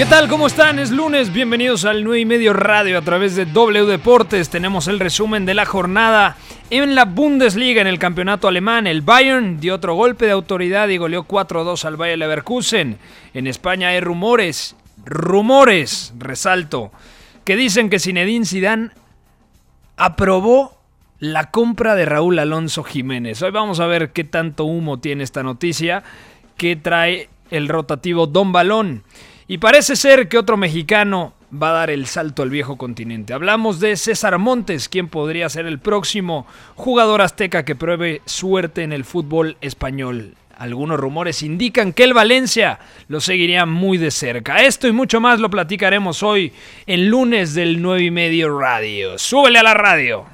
¿Qué tal? ¿Cómo están? Es lunes, bienvenidos al 9 y medio radio a través de W Deportes. Tenemos el resumen de la jornada en la Bundesliga, en el campeonato alemán. El Bayern dio otro golpe de autoridad y goleó 4-2 al Bayer Leverkusen. En España hay rumores, rumores, resalto, que dicen que Zinedine Zidane aprobó la compra de Raúl Alonso Jiménez. Hoy vamos a ver qué tanto humo tiene esta noticia que trae el rotativo Don Balón. Y parece ser que otro mexicano va a dar el salto al viejo continente. Hablamos de César Montes, quien podría ser el próximo jugador azteca que pruebe suerte en el fútbol español. Algunos rumores indican que el Valencia lo seguiría muy de cerca. Esto y mucho más lo platicaremos hoy en lunes del 9 y medio radio. Súbele a la radio.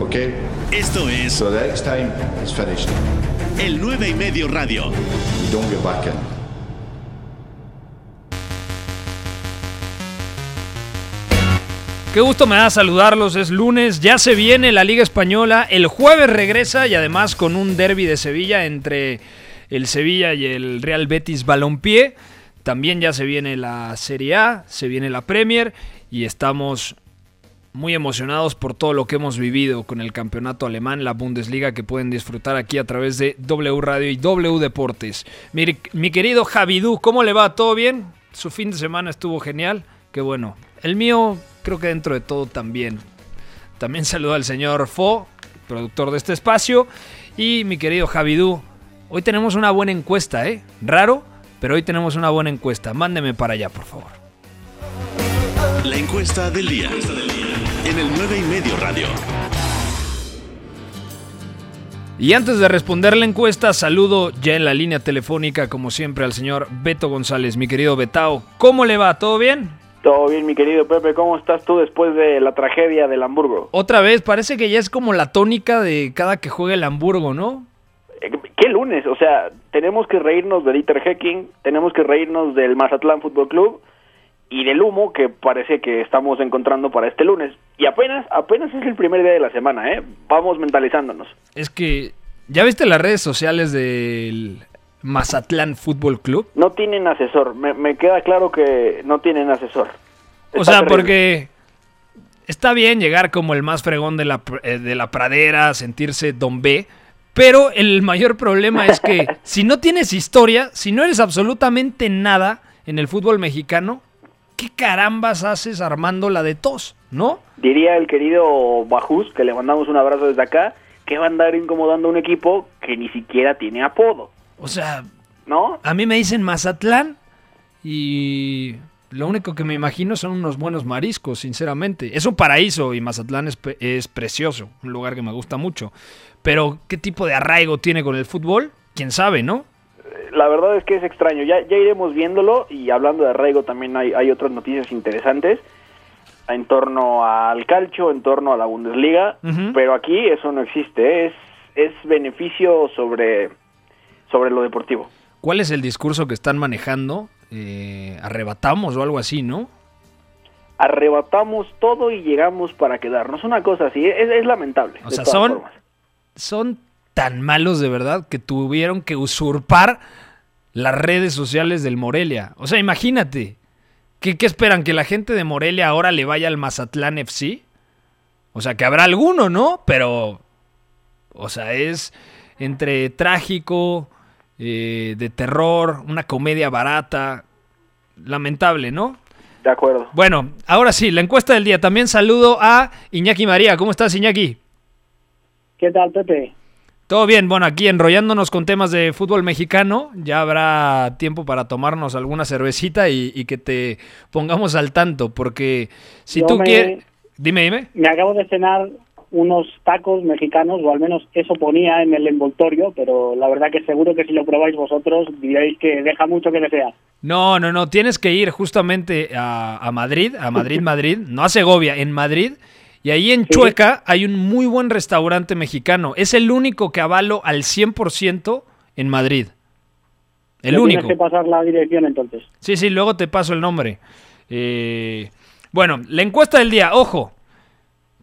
Okay? Esto es So the next time finished. el 9 y medio radio. You don't get back in. Qué gusto me da saludarlos, es lunes, ya se viene la Liga Española, el jueves regresa y además con un derby de Sevilla entre el Sevilla y el Real Betis Balompié. También ya se viene la Serie A, se viene la Premier y estamos muy emocionados por todo lo que hemos vivido con el campeonato alemán, la Bundesliga, que pueden disfrutar aquí a través de W Radio y W Deportes. Mi, mi querido Javidú, ¿cómo le va? ¿Todo bien? Su fin de semana estuvo genial. Qué bueno. El mío, creo que dentro de todo también. También saludo al señor Fo, productor de este espacio. Y mi querido Javidú, hoy tenemos una buena encuesta, ¿eh? Raro, pero hoy tenemos una buena encuesta. Mándeme para allá, por favor. La encuesta del día. En el 9 y medio radio. Y antes de responder la encuesta, saludo ya en la línea telefónica, como siempre, al señor Beto González, mi querido Betao. ¿Cómo le va? ¿Todo bien? Todo bien, mi querido Pepe, ¿cómo estás tú después de la tragedia del Hamburgo? Otra vez, parece que ya es como la tónica de cada que juega el Hamburgo, ¿no? Eh, ¿Qué lunes? O sea, tenemos que reírnos de Dieter Hecking, tenemos que reírnos del Mazatlán Fútbol Club y del humo que parece que estamos encontrando para este lunes. Y apenas, apenas es el primer día de la semana, ¿eh? Vamos mentalizándonos. Es que, ¿ya viste las redes sociales del Mazatlán Fútbol Club? No tienen asesor, me, me queda claro que no tienen asesor. O sea, terrible. porque está bien llegar como el más fregón de la, eh, de la pradera, sentirse Don B, pero el mayor problema es que si no tienes historia, si no eres absolutamente nada en el fútbol mexicano, ¿qué carambas haces armando la de tos, no? Diría el querido Bajus, que le mandamos un abrazo desde acá, que va a andar incomodando a un equipo que ni siquiera tiene apodo, O sea, ¿no? a mí me dicen Mazatlán y lo único que me imagino son unos buenos mariscos, sinceramente. Es un paraíso y Mazatlán es, es precioso, un lugar que me gusta mucho. Pero, ¿qué tipo de arraigo tiene con el fútbol? ¿Quién sabe, no? La verdad es que es extraño, ya, ya iremos viéndolo y hablando de arraigo también hay, hay otras noticias interesantes en torno al calcio, en torno a la Bundesliga, pero aquí eso no existe, ¿eh? es, es beneficio sobre, sobre lo deportivo. ¿Cuál es el discurso que están manejando? Eh, arrebatamos o algo así, ¿no? Arrebatamos todo y llegamos para quedarnos, una cosa así, es, es lamentable. O sea, son- formas. Son tan malos de verdad que tuvieron que usurpar las redes sociales del Morelia. O sea, imagínate. ¿Qué, qué esperan? ¿Que la gente de Morelia ahora le vaya al Mazatlán FC? O sea, que habrá alguno, ¿no? Pero, o sea, es entre trágico, eh, de terror, una comedia barata. Lamentable, ¿no? De acuerdo. Bueno, ahora sí, la encuesta del día. También saludo a Iñaki María. ¿Cómo estás, Iñaki? ¿Qué tal, Pepe? Todo bien, bueno, aquí enrollándonos con temas de fútbol mexicano, ya habrá tiempo para tomarnos alguna cervecita y, y que te pongamos al tanto, porque si Yo tú me- quieres... Dime, dime. Me acabo de cenar unos tacos mexicanos, o al menos eso ponía en el envoltorio, pero la verdad que seguro que si lo probáis vosotros diréis que deja mucho que desear. No, no, no, tienes que ir justamente a, a Madrid, a Madrid, Madrid, no a Segovia, en Madrid. Y ahí en Chueca hay un muy buen restaurante mexicano. Es el único que avalo al 100% en Madrid. El único. Tienes que pasar la dirección entonces. Sí, sí, luego te paso el nombre. Eh, bueno, la encuesta del día, ojo,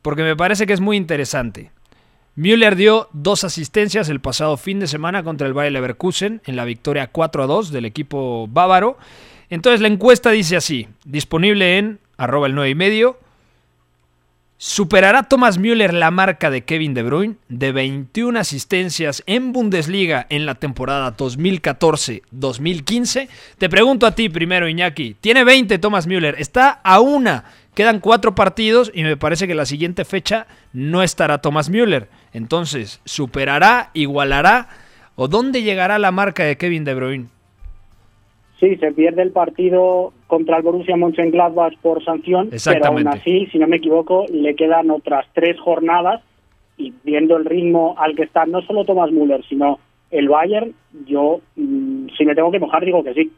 porque me parece que es muy interesante. Müller dio dos asistencias el pasado fin de semana contra el Bayer Leverkusen en la victoria 4 a 2 del equipo bávaro. Entonces la encuesta dice así, disponible en arroba el 9 y medio. ¿Superará Thomas Müller la marca de Kevin De Bruyne de 21 asistencias en Bundesliga en la temporada 2014-2015? Te pregunto a ti primero, Iñaki. Tiene 20 Thomas Müller, está a una. Quedan cuatro partidos y me parece que la siguiente fecha no estará Thomas Müller. Entonces, ¿superará, igualará o dónde llegará la marca de Kevin De Bruyne? Sí, se pierde el partido contra el Borussia Mönchengladbach por sanción, pero aún así, si no me equivoco, le quedan otras tres jornadas y viendo el ritmo al que está no solo Thomas Müller, sino el Bayern, yo, mm, si me tengo que mojar, digo que sí.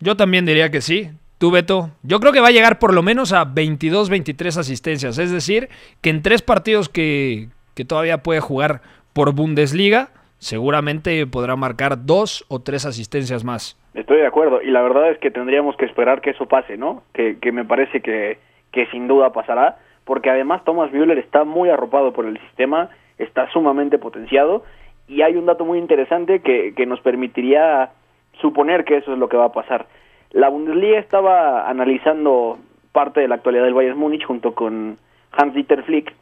Yo también diría que sí. Tú, Beto. Yo creo que va a llegar por lo menos a 22, 23 asistencias. Es decir, que en tres partidos que, que todavía puede jugar por Bundesliga, seguramente podrá marcar dos o tres asistencias más. Estoy de acuerdo, y la verdad es que tendríamos que esperar que eso pase, ¿no? Que, que me parece que, que sin duda pasará, porque además Thomas Müller está muy arropado por el sistema, está sumamente potenciado, y hay un dato muy interesante que, que nos permitiría suponer que eso es lo que va a pasar. La Bundesliga estaba analizando parte de la actualidad del Bayern Múnich junto con Hans-Dieter Flick,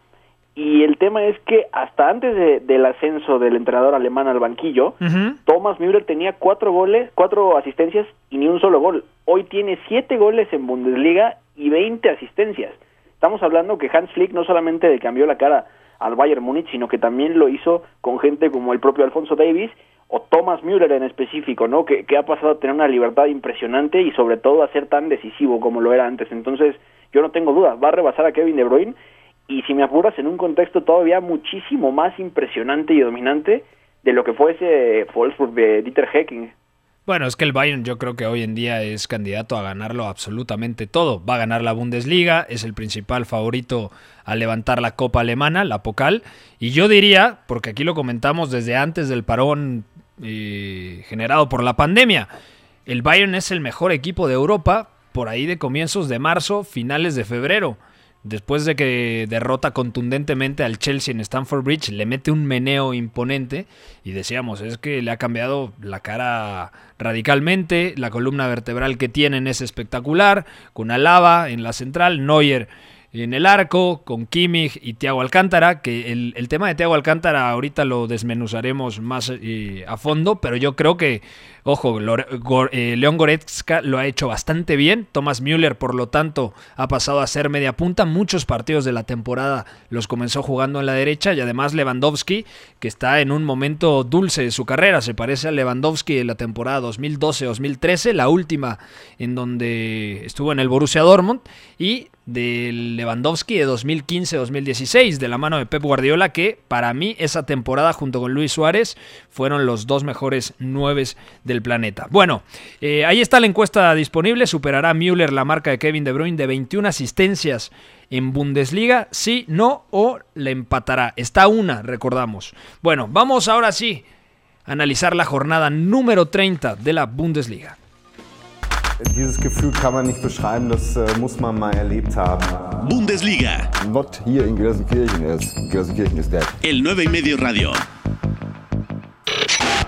y el tema es que hasta antes de- del ascenso del entrenador alemán al banquillo. Thomas Müller tenía cuatro goles, cuatro asistencias y ni un solo gol. Hoy tiene siete goles en Bundesliga y 20 asistencias. Estamos hablando que Hans Flick no solamente le cambió la cara al Bayern Múnich, sino que también lo hizo con gente como el propio Alfonso Davis o Thomas Müller en específico, ¿no? Que, que ha pasado a tener una libertad impresionante y sobre todo a ser tan decisivo como lo era antes. Entonces, yo no tengo dudas, va a rebasar a Kevin De Bruyne y si me apuras en un contexto todavía muchísimo más impresionante y dominante de lo que fue ese Wolfsburg de Dieter Hecking. Bueno, es que el Bayern yo creo que hoy en día es candidato a ganarlo absolutamente todo. Va a ganar la Bundesliga, es el principal favorito a levantar la Copa Alemana, la Pokal. Y yo diría, porque aquí lo comentamos desde antes del parón eh, generado por la pandemia, el Bayern es el mejor equipo de Europa por ahí de comienzos de marzo, finales de febrero. Después de que derrota contundentemente al Chelsea en Stamford Bridge, le mete un meneo imponente y decíamos, es que le ha cambiado la cara radicalmente, la columna vertebral que tienen es espectacular, con Alaba en la central, Neuer en el arco, con Kimmich y Thiago Alcántara, que el, el tema de Thiago Alcántara ahorita lo desmenuzaremos más eh, a fondo, pero yo creo que, ojo, eh, León Goretzka lo ha hecho bastante bien, Thomas Müller, por lo tanto, ha pasado a ser media punta, muchos partidos de la temporada los comenzó jugando en la derecha y además Lewandowski, que está en un momento dulce de su carrera, se parece a Lewandowski de la temporada 2012-2013, la última en donde estuvo en el Borussia Dortmund, y del Lewandowski de 2015-2016, de la mano de Pep Guardiola, que para mí esa temporada junto con Luis Suárez fueron los dos mejores nueves del planeta. Bueno, eh, ahí está la encuesta disponible, superará Müller la marca de Kevin De Bruyne de 21 asistencias en Bundesliga, sí, no, o le empatará. Está una, recordamos. Bueno, vamos ahora sí a analizar la jornada número 30 de la Bundesliga. Dieses Gefühl kann man nicht beschreiben, das äh, muss man mal erlebt haben. Bundesliga, Not here in Gelsenkirchen. Gelsenkirchen is dead. el 9 y medio radio.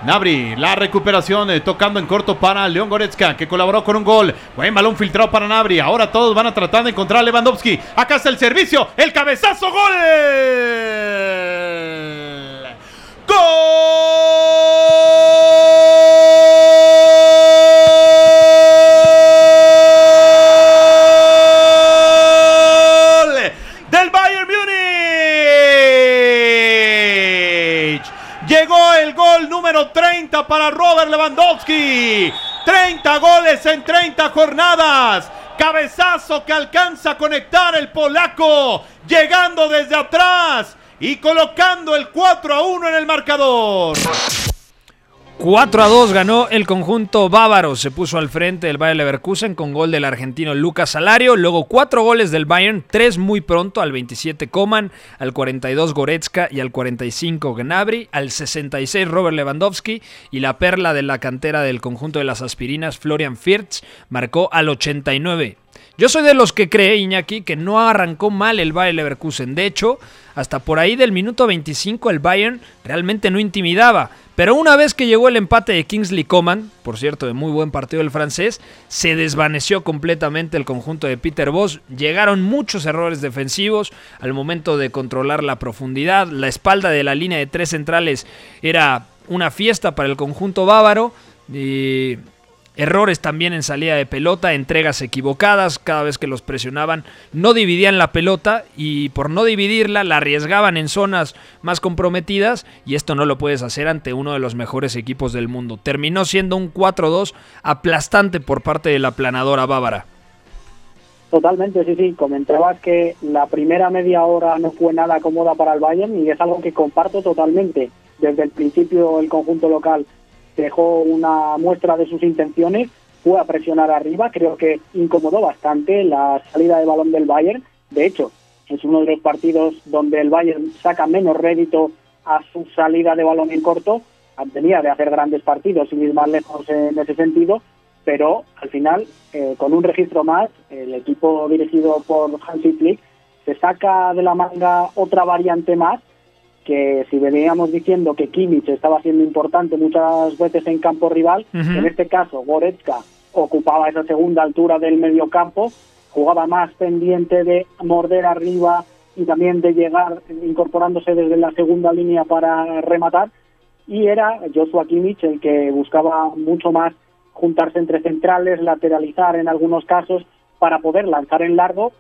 Nabri, la recuperación eh, tocando en corto para León Goretzka, que colaboró con un gol. Buen balón filtrado para Nabri. Ahora todos van a tratar de encontrar a Lewandowski. Acá está el servicio, el cabezazo, gol. ¡Gol! Lewandowski. 30 goles en 30 jornadas. Cabezazo que alcanza a conectar el polaco, llegando desde atrás y colocando el 4 a 1 en el marcador. 4 a 2 ganó el conjunto bávaro. Se puso al frente del Bayern Leverkusen con gol del argentino Lucas Salario. Luego 4 goles del Bayern, 3 muy pronto, al 27 Coman, al 42 Goretzka y al 45 Gnabry, al 66 Robert Lewandowski y la perla de la cantera del conjunto de las aspirinas Florian Firth marcó al 89. Yo soy de los que cree, Iñaki, que no arrancó mal el Bayern Leverkusen. De hecho, hasta por ahí del minuto 25 el Bayern realmente no intimidaba. Pero una vez que llegó el empate de Kingsley Coman, por cierto, de muy buen partido del francés, se desvaneció completamente el conjunto de Peter Boss. Llegaron muchos errores defensivos al momento de controlar la profundidad. La espalda de la línea de tres centrales era una fiesta para el conjunto bávaro. Y Errores también en salida de pelota, entregas equivocadas, cada vez que los presionaban no dividían la pelota y por no dividirla la arriesgaban en zonas más comprometidas y esto no lo puedes hacer ante uno de los mejores equipos del mundo. Terminó siendo un 4-2 aplastante por parte de la planadora bávara. Totalmente, sí, sí. Comentabas que la primera media hora no fue nada cómoda para el Bayern y es algo que comparto totalmente. Desde el principio el conjunto local dejó una muestra de sus intenciones, fue a presionar arriba, creo que incomodó bastante la salida de balón del Bayern. De hecho, es uno de los partidos donde el Bayern saca menos rédito a su salida de balón en corto. Tenía de hacer grandes partidos sin ir más lejos en ese sentido, pero al final, eh, con un registro más, el equipo dirigido por Hansi Flick se saca de la manga otra variante más que si veníamos diciendo que Kimmich estaba siendo importante muchas veces en campo rival, en este caso Goretzka ocupaba esa segunda altura del medio campo, jugaba más pendiente de morder arriba y también de llegar incorporándose desde la segunda línea para rematar, y era Joshua Kimmich el que buscaba mucho más juntarse entre centrales, lateralizar en algunos casos para poder lanzar en largo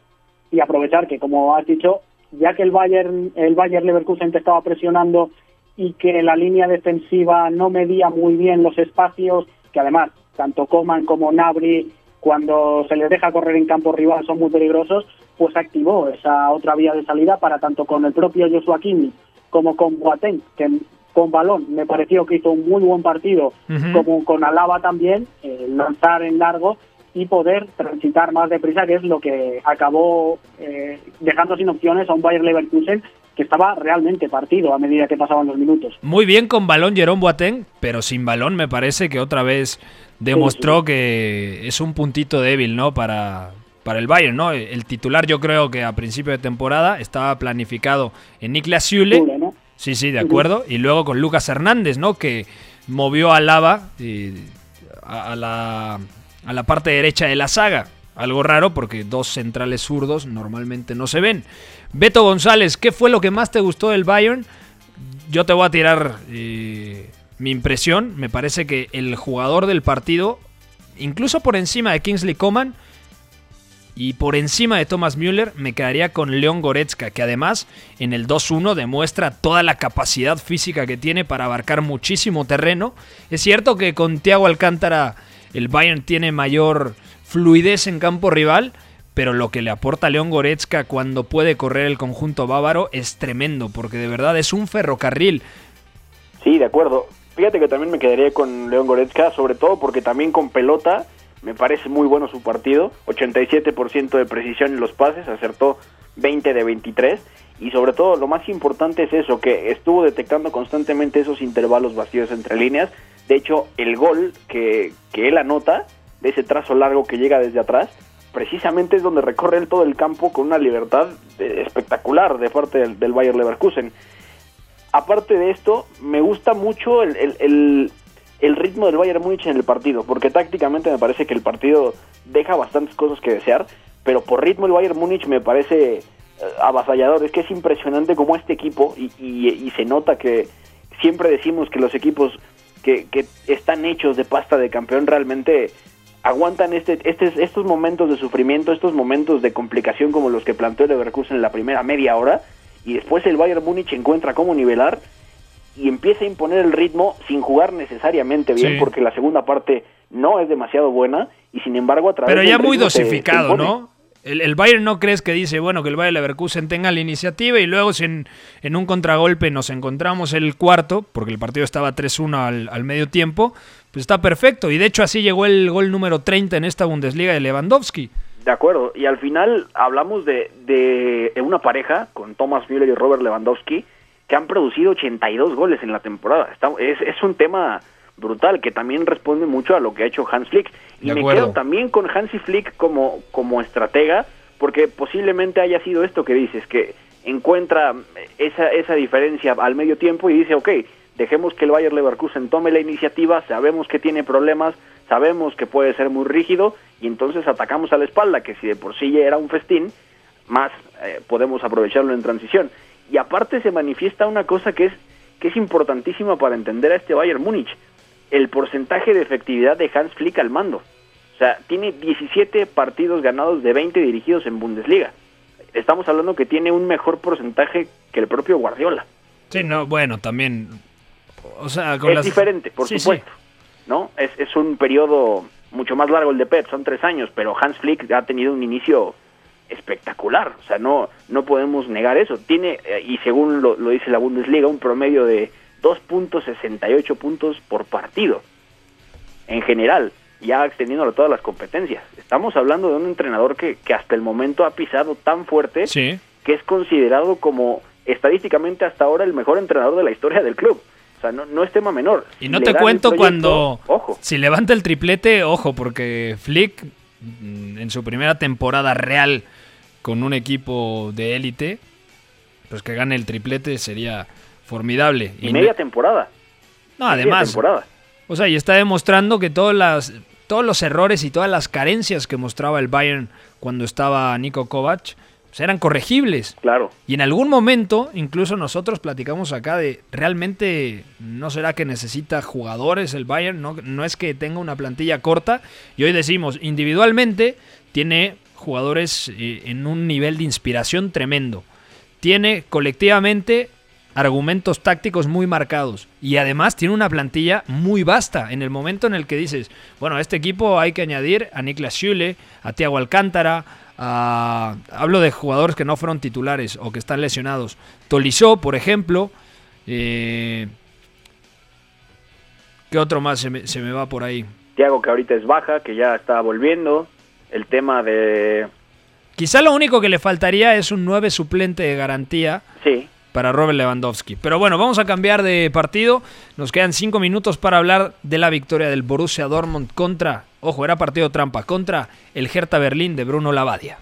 y aprovechar que, como has dicho, ya que el Bayern, el Bayern Leverkusen te estaba presionando y que la línea defensiva no medía muy bien los espacios, que además tanto Coman como Nabri cuando se les deja correr en campo rival son muy peligrosos, pues activó esa otra vía de salida para tanto con el propio Joshua Kimi como con Boateng, que con balón me pareció que hizo un muy buen partido, como con Alaba también, eh, lanzar en largo y poder transitar más deprisa, que es lo que acabó eh, dejando sin opciones a un Bayern Leverkusen que estaba realmente partido a medida que pasaban los minutos. Muy bien con balón Jerome Boateng, pero sin balón me parece que otra vez demostró que es un puntito débil, ¿no? Para, para el Bayern, ¿no? El titular yo creo que a principio de temporada estaba planificado en Niklas Süle. Sí, sí, de acuerdo. Y luego con Lucas Hernández, ¿no? Que movió a Lava y a la a la parte derecha de la saga. Algo raro porque dos centrales zurdos normalmente no se ven. Beto González, ¿qué fue lo que más te gustó del Bayern? Yo te voy a tirar eh, mi impresión. Me parece que el jugador del partido, incluso por encima de Kingsley Coman y por encima de Thomas Müller, me quedaría con León Goretzka, que además en el 2-1 demuestra toda la capacidad física que tiene para abarcar muchísimo terreno. Es cierto que con Thiago Alcántara el Bayern tiene mayor fluidez en campo rival, pero lo que le aporta León Goretzka cuando puede correr el conjunto bávaro es tremendo, porque de verdad es un ferrocarril. Sí, de acuerdo. Fíjate que también me quedaría con León Goretzka, sobre todo porque también con pelota me parece muy bueno su partido. 87% de precisión en los pases, acertó 20 de 23. Y sobre todo lo más importante es eso, que estuvo detectando constantemente esos intervalos vacíos entre líneas de hecho, el gol que, él anota, de ese trazo largo que llega desde atrás, precisamente es donde recorre él todo el campo con una libertad eh, espectacular de parte del, del, Bayer Leverkusen. Aparte de esto, me gusta mucho el, ritmo del Bayern Múnich en el partido, porque tácticamente me parece que el partido deja bastantes cosas que desear, pero por ritmo el Bayern Múnich me parece avasallador. Es que es impresionante como este equipo, y, y se nota que siempre decimos que los equipos que, están hechos de pasta de campeón realmente aguantan este, este, estos momentos de sufrimiento, estos momentos de complicación como los que planteó Leverkusen en la primera media hora y después el Bayern Múnich encuentra cómo nivelar y empieza a imponer el ritmo sin jugar necesariamente bien, Sí. porque la segunda parte no es demasiado buena y sin embargo a través Pero ya muy dosificado. ¿no? El, el Bayern no crees que dice, bueno, que el Bayern Leverkusen tenga la iniciativa y luego si en, en un contragolpe nos encontramos el cuarto, porque el partido estaba 3-1 al, al medio tiempo, pues está perfecto. Y de hecho así llegó el gol número 30 en esta Bundesliga de Lewandowski. De acuerdo, y al final hablamos de, de, de una pareja con Thomas Müller y Robert Lewandowski que han producido 82 goles en la temporada. Está- es, es un tema brutal que también responde mucho a lo que ha hecho Hans Flick. Y me quedo también con Hansi Flick como, como estratega, porque posiblemente haya sido esto que dices, que encuentra esa, esa diferencia al medio tiempo y dice, ok, dejemos que el Bayer Leverkusen tome la iniciativa, sabemos que tiene problemas, sabemos que puede ser muy rígido y entonces atacamos a la espalda, que si de por sí ya era un festín, más eh, podemos aprovecharlo en transición. Y aparte se manifiesta una cosa que es, que es importantísima para entender a este Bayern Múnich, el porcentaje de efectividad de Hans Flick al mando. O sea, tiene 17 partidos ganados de 20 dirigidos en Bundesliga. Estamos hablando que tiene un mejor porcentaje que el propio Guardiola. Sí, no, bueno, también... O sea, con es las... diferente, por Sí, sí. supuesto. ¿no? Es, es un periodo mucho más largo el de Pep, son tres años, pero Hans Flick ha tenido un inicio espectacular. O sea, no, no podemos negar eso. Tiene, eh, y según lo, lo dice la Bundesliga, un promedio de 2.68 puntos por partido. En general, ya extendiéndolo a todas las competencias. Estamos hablando de un entrenador que, que hasta el momento ha pisado tan fuerte Sí. que es considerado como estadísticamente hasta ahora el mejor entrenador de la historia del club. O sea, no, no es tema menor. Y Si no te cuento proyecto, cuando... Ojo. Si levanta el triplete, ojo, porque Flick mm, en su primera temporada real con un equipo de élite, pues que gane el triplete sería formidable. Y Y media temporada. no, además, temporada. o sea, y está demostrando que todas las, todos los errores y todas las carencias que mostraba el Bayern cuando estaba Nico Kovac, pues eran corregibles. Claro. Y en algún momento, incluso nosotros platicamos acá de realmente no será que necesita jugadores el Bayern, no, no es que tenga una plantilla corta. Y hoy decimos, individualmente tiene jugadores eh, en un nivel de inspiración tremendo. Tiene colectivamente argumentos tácticos muy marcados. Y además tiene una plantilla muy vasta. En el momento en el que dices, bueno, a este equipo hay que añadir a Niklas Schüle, a Thiago Alcántara, a... hablo de jugadores que no fueron titulares o que están lesionados. Tolizó, por ejemplo. Eh, ¿Qué otro más se me, se me va por ahí? Tiago que ahorita es baja, que ya está volviendo. El tema de... Quizá lo único que le faltaría es un 9 suplente de garantía Sí, para Robert Lewandowski. Pero bueno, vamos a cambiar de partido. Nos quedan cinco minutos para hablar de la victoria del Borussia Dortmund contra, ojo, era partido trampa, contra el Hertha Berlín de Bruno Lavadia.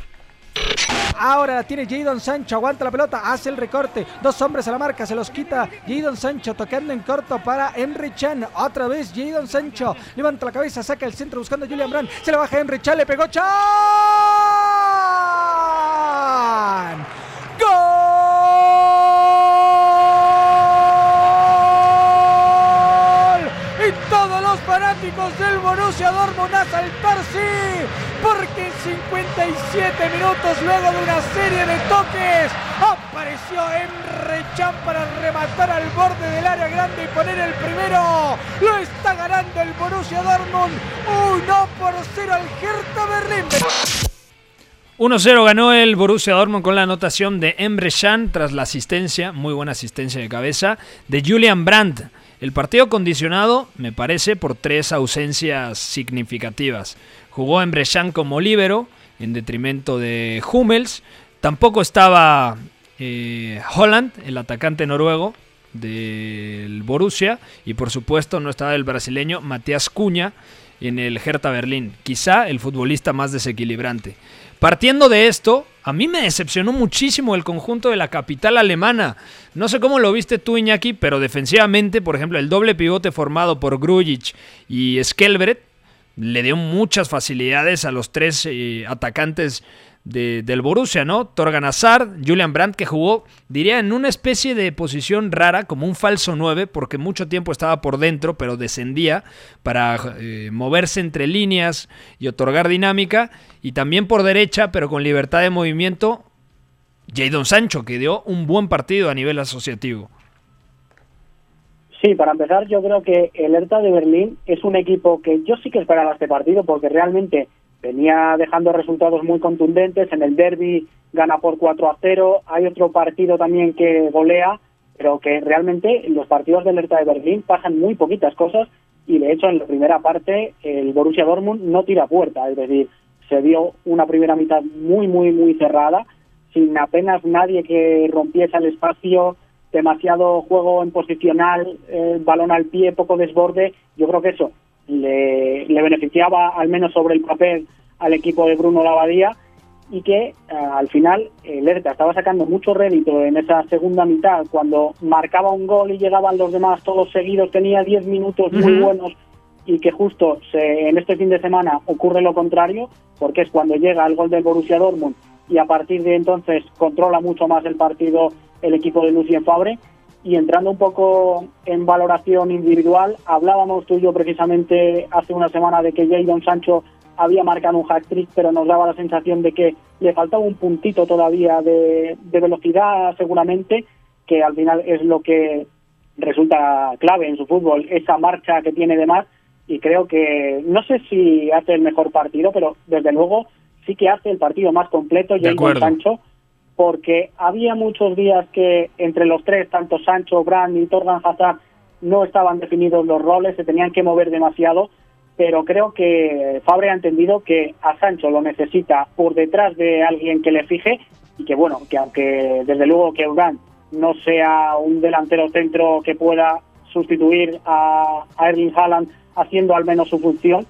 Ahora la tiene Jadon Sancho, aguanta la pelota, hace el recorte, dos hombres a la marca, se los quita Jadon Sancho, tocando en corto para Henry Chan, otra vez Jadon Sancho, levanta la cabeza, saca el centro buscando a Julian Brand, se la baja Henry Chan, le pegó Chan, ¡Gol! Y todos los fanáticos del Borussia Dortmund a saltar, sí, porque en 57 minutos, luego de una serie de toques, apareció Emre Can para rematar al borde del área grande y poner el primero. Lo está ganando el Borussia Dortmund 1 por 0 al Hertha Berlín. 1-0 ganó el Borussia Dortmund con la anotación de Emre Can tras la asistencia, muy buena asistencia de cabeza, de Julian Brandt. El partido condicionado, me parece, por tres ausencias significativas. Jugó Emre Can como líbero, en detrimento de Hummels. Tampoco estaba eh, Holland, el atacante noruego del Borussia. Y por supuesto no estaba el brasileño Matías Cuña en el Hertha Berlín. Quizá el futbolista más desequilibrante. Partiendo de esto, a mí me decepcionó muchísimo el conjunto de la capital alemana. No sé cómo lo viste tú, Iñaki, pero defensivamente, por ejemplo, el doble pivote formado por Grujic y Skelbret le dio muchas facilidades a los tres eh, atacantes de- del Borussia, ¿no? Torgan Hazard, Julian Brandt, que jugó, diría, en una especie de posición rara, como un falso 9, porque mucho tiempo estaba por dentro, pero descendía para eh, moverse entre líneas y otorgar dinámica, y también por derecha, pero con libertad de movimiento, Jadon Sancho, que dio un buen partido a nivel asociativo. Sí, para empezar, yo creo que el Hertha de Berlín es un equipo que yo sí que esperaba este partido porque realmente venía dejando resultados muy contundentes. En el derby gana por 4 a 0. Hay otro partido también que golea, pero que realmente en los partidos del Hertha de Berlín pasan muy poquitas cosas y de hecho en la primera parte el Borussia Dortmund no tira puerta, es decir, se dio una primera mitad muy, muy, muy cerrada, sin apenas nadie que rompiese el espacio, demasiado juego en posicional, eh, balón al pie, poco desborde. Yo creo que eso le, le beneficiaba al menos sobre el papel al equipo de Bruno Lavadía y que eh, al final el Hertha estaba sacando mucho rédito en esa segunda mitad cuando marcaba un gol y llegaban los demás todos seguidos, tenía 10 minutos muy buenos y que justo se, en este fin de semana ocurre lo contrario, porque es cuando llega el gol del Borussia Dortmund y a partir de entonces controla mucho más el partido el equipo de Lucien Fabre. Y entrando un poco en valoración individual, hablábamos tú y yo precisamente hace una semana de que Jadon Sancho había marcado un hat-trick, pero nos daba la sensación de que le faltaba un puntito todavía de, de velocidad seguramente, que al final es lo que resulta clave en su fútbol, esa marcha que tiene de más y creo que no sé si hace el mejor partido, pero desde luego sí que hace el partido más completo Jadon Sancho, porque había muchos días que entre los tres, tanto Sancho, Brand y Torgan Hazard, no estaban definidos los roles, se tenían que mover demasiado, pero creo que Fabre ha entendido que a Sancho lo necesita por detrás de alguien que le fije y que bueno, que aunque desde luego que Brand no sea un delantero centro que pueda sustituir a, a Erling Haaland haciendo al menos su función.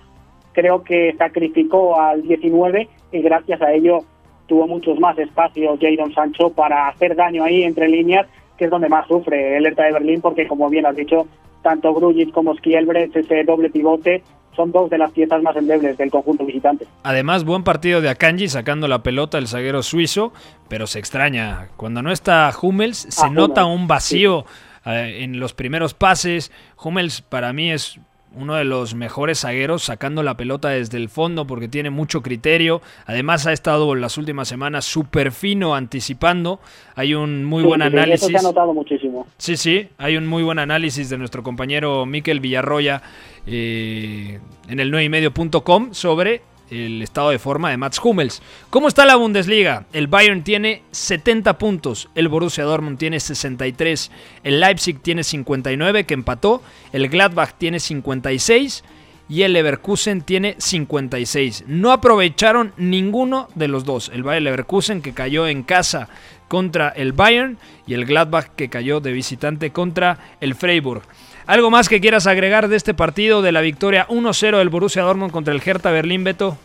Creo que sacrificó al 19 y gracias a ello tuvo muchos más espacios Jadon Sancho para hacer daño ahí entre líneas, que es donde más sufre el Hertha de Berlín, porque como bien has dicho, tanto Grujic como Skielbrecht, ese doble pivote, son dos de las piezas más endebles del conjunto visitante. Además, buen partido de Akanji sacando la pelota el zaguero suizo, pero se extraña. Cuando no está Hummels, se Ah, nota Hummels, un vacío eh, en los primeros pases. Hummels para mí es uno de los mejores zagueros sacando la pelota desde el fondo porque tiene mucho criterio. Además ha estado en las últimas semanas súper fino anticipando. Hay un muy Sí, buen Eso se análisis. ha notado muchísimo. Sí, sí, hay un muy buen análisis de nuestro compañero Miquel Villarroya eh, en el 9ymedio.com sobre el estado de forma de Mats Hummels. ¿Cómo está la Bundesliga? El Bayern tiene 70 puntos, el Borussia Dortmund tiene 63, el Leipzig tiene 59 que empató, el Gladbach tiene 56 y el Leverkusen tiene 56. No aprovecharon ninguno de los dos. El Bayer Leverkusen que cayó en casa contra el Bayern y el Gladbach que cayó de visitante contra el Freiburg. ¿Algo más que quieras agregar de este partido de la victoria 1-0 del Borussia Dortmund contra el Hertha Berlín, Beto?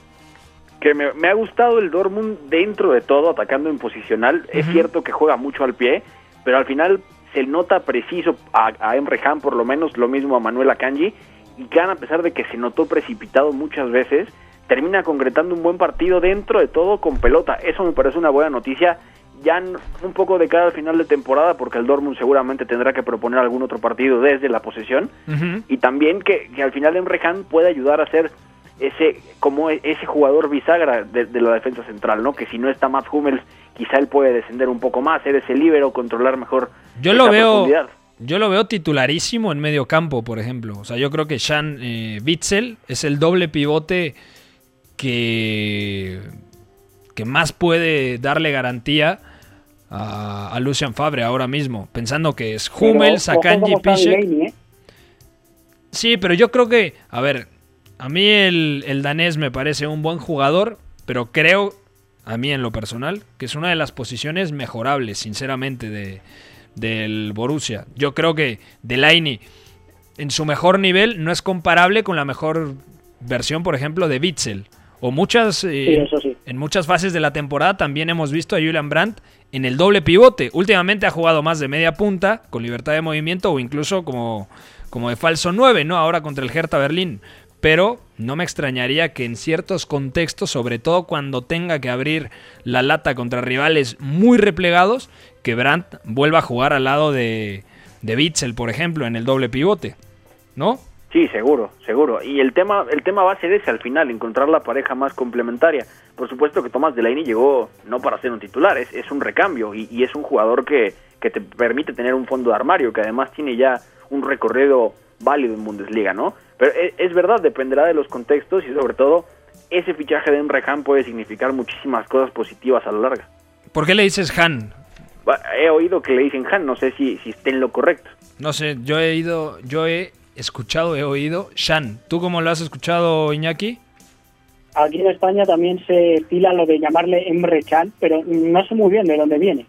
que me, me ha gustado el Dortmund dentro de todo, atacando en posicional. Es cierto que juega mucho al pie, pero al final se nota preciso a, a Emre Can, por lo menos lo mismo a Manuel Akanji, y Can, a pesar de que se notó precipitado muchas veces, termina concretando un buen partido dentro de todo con pelota. Eso me parece una buena noticia, ya un poco de cara al final de temporada, porque el Dortmund seguramente tendrá que proponer algún otro partido desde la posesión, y también que, que al final Emre Can puede ayudar a ser ese como e- ese jugador bisagra de, de la defensa central, ¿no? Que si no está Matt Hummels, quizá él puede descender un poco más, ser ese líbero, controlar mejor Yo lo veo yo lo veo titularísimo en medio campo, por ejemplo. O sea, yo creo que Sean eh, Witzel es el doble pivote que, que más puede darle garantía a, a Lucian Fabre ahora mismo. Pensando que es Hummels, Piszczek. Delaney, ¿eh? Sí, pero yo creo que, a ver, a mí el, el danés me parece un buen jugador, pero creo, a mí en lo personal, que es una de las posiciones mejorables, sinceramente, de, del Borussia. Yo creo que Delaney, en su mejor nivel, no es comparable con la mejor versión, por ejemplo, de Witzel. O muchas, eh, Sí, eso sí. En muchas fases de la temporada también hemos visto a Julian Brandt en el doble pivote. Últimamente ha jugado más de media punta, con libertad de movimiento o incluso como, como de falso 9, ¿no? Ahora contra el Hertha Berlín. Pero no me extrañaría que en ciertos contextos, sobre todo cuando tenga que abrir la lata contra rivales muy replegados, que Brandt vuelva a jugar al lado de, de Witzel, por ejemplo, en el doble pivote. ¿No? Sí, seguro, seguro. Y el tema, el tema va a ser ese al final, encontrar la pareja más complementaria. Por supuesto que Thomas Delaney llegó no para ser un titular, es, es un recambio y, y es un jugador que, que te permite tener un fondo de armario, que además tiene ya un recorrido válido en Bundesliga, ¿no? Pero es, es verdad, dependerá de los contextos y sobre todo ese fichaje de Emre Can puede significar muchísimas cosas positivas a la larga. ¿Por qué le dices Han? He oído que le dicen Han, no sé si, si esté en lo correcto. No sé, yo he ido, yo he escuchado, he oído Shan. ¿Tú cómo lo has escuchado, Iñaki? Aquí en España también se estila lo de llamarle Emre Can, pero no sé muy bien de dónde viene.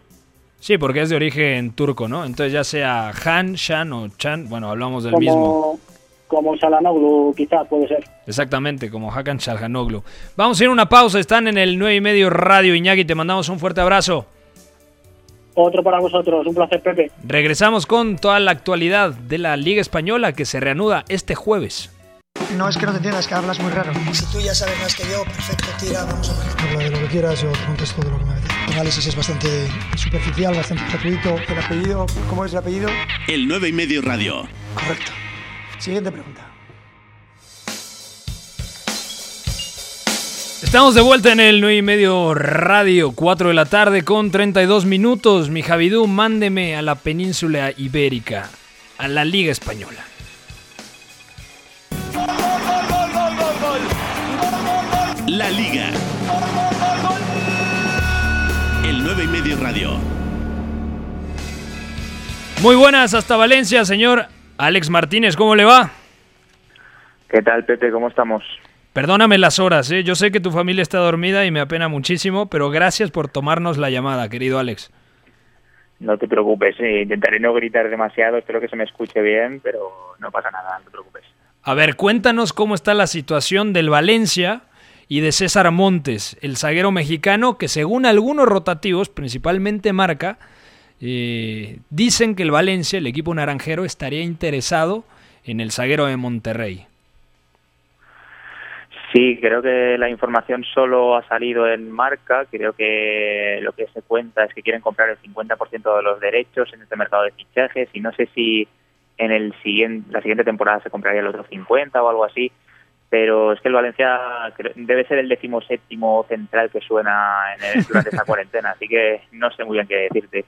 Sí, porque es de origen turco, ¿no? Entonces ya sea Han, Shan o Chan, bueno, hablamos del como, mismo. Como Salanoglu, quizás puede ser. Exactamente, como Hakan Chalhanoglu. Vamos a ir a una pausa, están en el 9 y medio Radio Iñaki, te mandamos un fuerte abrazo. Otro para vosotros, un placer, Pepe. Regresamos con toda la actualidad de la Liga Española que se reanuda este jueves. No es que no te entiendas, que hablas muy raro. Si tú ya sabes más que yo, perfecto, tira, vamos a ver. Habla de lo que quieras, yo te contesto de lo que me apetece. El análisis es bastante superficial, bastante gratuito. ¿El apellido? ¿Cómo es el apellido? El 9 y medio radio. Correcto. Siguiente pregunta. Estamos de vuelta en el 9 y medio radio, 4 de la tarde con 32 minutos. Mi Javidú, mándeme a la península ibérica, a la Liga Española. La Liga. El 9 y medio radio. Muy buenas hasta Valencia, señor Alex Martínez, ¿cómo le va? ¿Qué tal, Pepe? ¿Cómo estamos? Perdóname las horas, ¿eh? yo sé que tu familia está dormida y me apena muchísimo, pero gracias por tomarnos la llamada, querido Alex. No te preocupes, eh, intentaré no gritar demasiado, espero que se me escuche bien, pero no pasa nada, no te preocupes. A ver, cuéntanos cómo está la situación del Valencia y de César Montes, el zaguero mexicano que según algunos rotativos, principalmente Marca, eh, dicen que el Valencia, el equipo naranjero, estaría interesado en el zaguero de Monterrey. Sí, creo que la información solo ha salido en marca. Creo que lo que se cuenta es que quieren comprar el 50% de los derechos en este mercado de fichajes y no sé si en el siguiente, la siguiente temporada se compraría el otro 50 o algo así. Pero es que el Valencia debe ser el decimoséptimo central que suena en el, durante esta cuarentena, así que no sé muy bien qué decirte.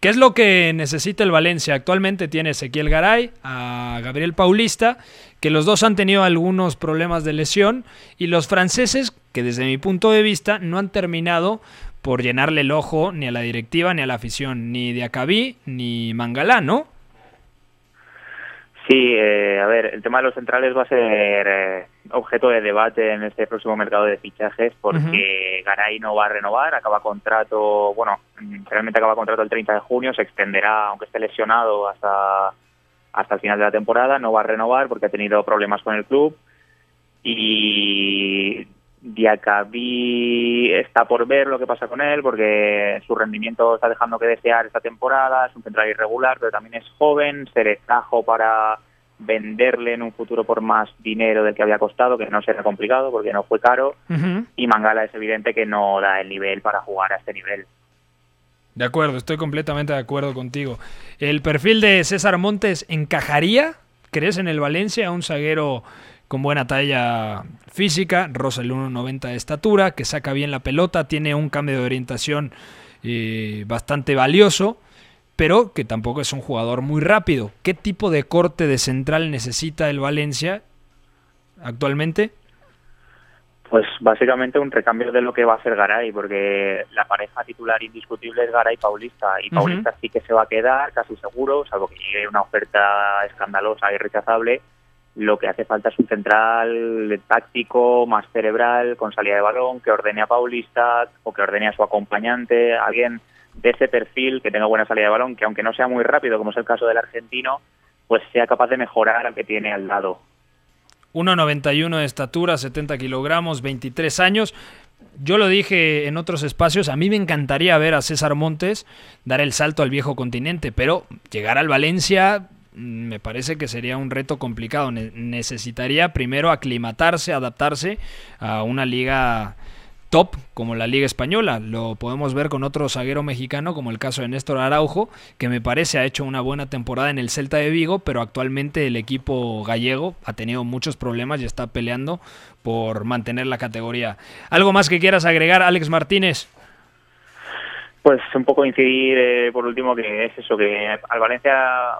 ¿Qué es lo que necesita el Valencia? Actualmente tiene Ezequiel Garay, a Gabriel Paulista, que los dos han tenido algunos problemas de lesión, y los franceses, que desde mi punto de vista no han terminado por llenarle el ojo ni a la directiva ni a la afición, ni de Acabí ni Mangalá, ¿no? Sí, eh, a ver, el tema de los centrales va a ser eh, objeto de debate en este próximo mercado de fichajes porque uh -huh. Garay no va a renovar, acaba contrato, bueno, realmente acaba contrato el 30 de junio, se extenderá, aunque esté lesionado, hasta, hasta el final de la temporada, no va a renovar porque ha tenido problemas con el club y Diacabí está por ver lo que pasa con él porque su rendimiento está dejando que desear esta temporada, es un central irregular, pero también es joven, se le trajo para venderle en un futuro por más dinero del que había costado, que no será complicado porque no fue caro, uh -huh. y Mangala es evidente que no da el nivel para jugar a este nivel. De acuerdo, estoy completamente de acuerdo contigo. ¿El perfil de César Montes encajaría, crees, en el Valencia, un zaguero con buena talla física, rosa el 1.90 de estatura, que saca bien la pelota, tiene un cambio de orientación eh, bastante valioso, pero que tampoco es un jugador muy rápido. ¿Qué tipo de corte de central necesita el Valencia actualmente? Pues básicamente un recambio de lo que va a ser Garay, porque la pareja titular indiscutible es Garay Paulista, y Paulista uh -huh. sí que se va a quedar, casi seguro, salvo que llegue una oferta escandalosa y rechazable, lo que hace falta es un central táctico, más cerebral, con salida de balón, que ordene a Paulista o que ordene a su acompañante, alguien de ese perfil que tenga buena salida de balón, que aunque no sea muy rápido, como es el caso del argentino, pues sea capaz de mejorar al que tiene al lado. 1,91 de estatura, 70 kilogramos, 23 años. Yo lo dije en otros espacios, a mí me encantaría ver a César Montes dar el salto al viejo continente, pero llegar al Valencia me parece que sería un reto complicado. necesitaría primero aclimatarse, adaptarse a una liga top como la Liga Española. Lo podemos ver con otro zaguero mexicano como el caso de Néstor Araujo, que me parece ha hecho una buena temporada en el Celta de Vigo, pero actualmente el equipo gallego ha tenido muchos problemas y está peleando por mantener la categoría. ¿Algo más que quieras agregar, Alex Martínez? Pues un poco incidir eh, por último que es eso, que al Valencia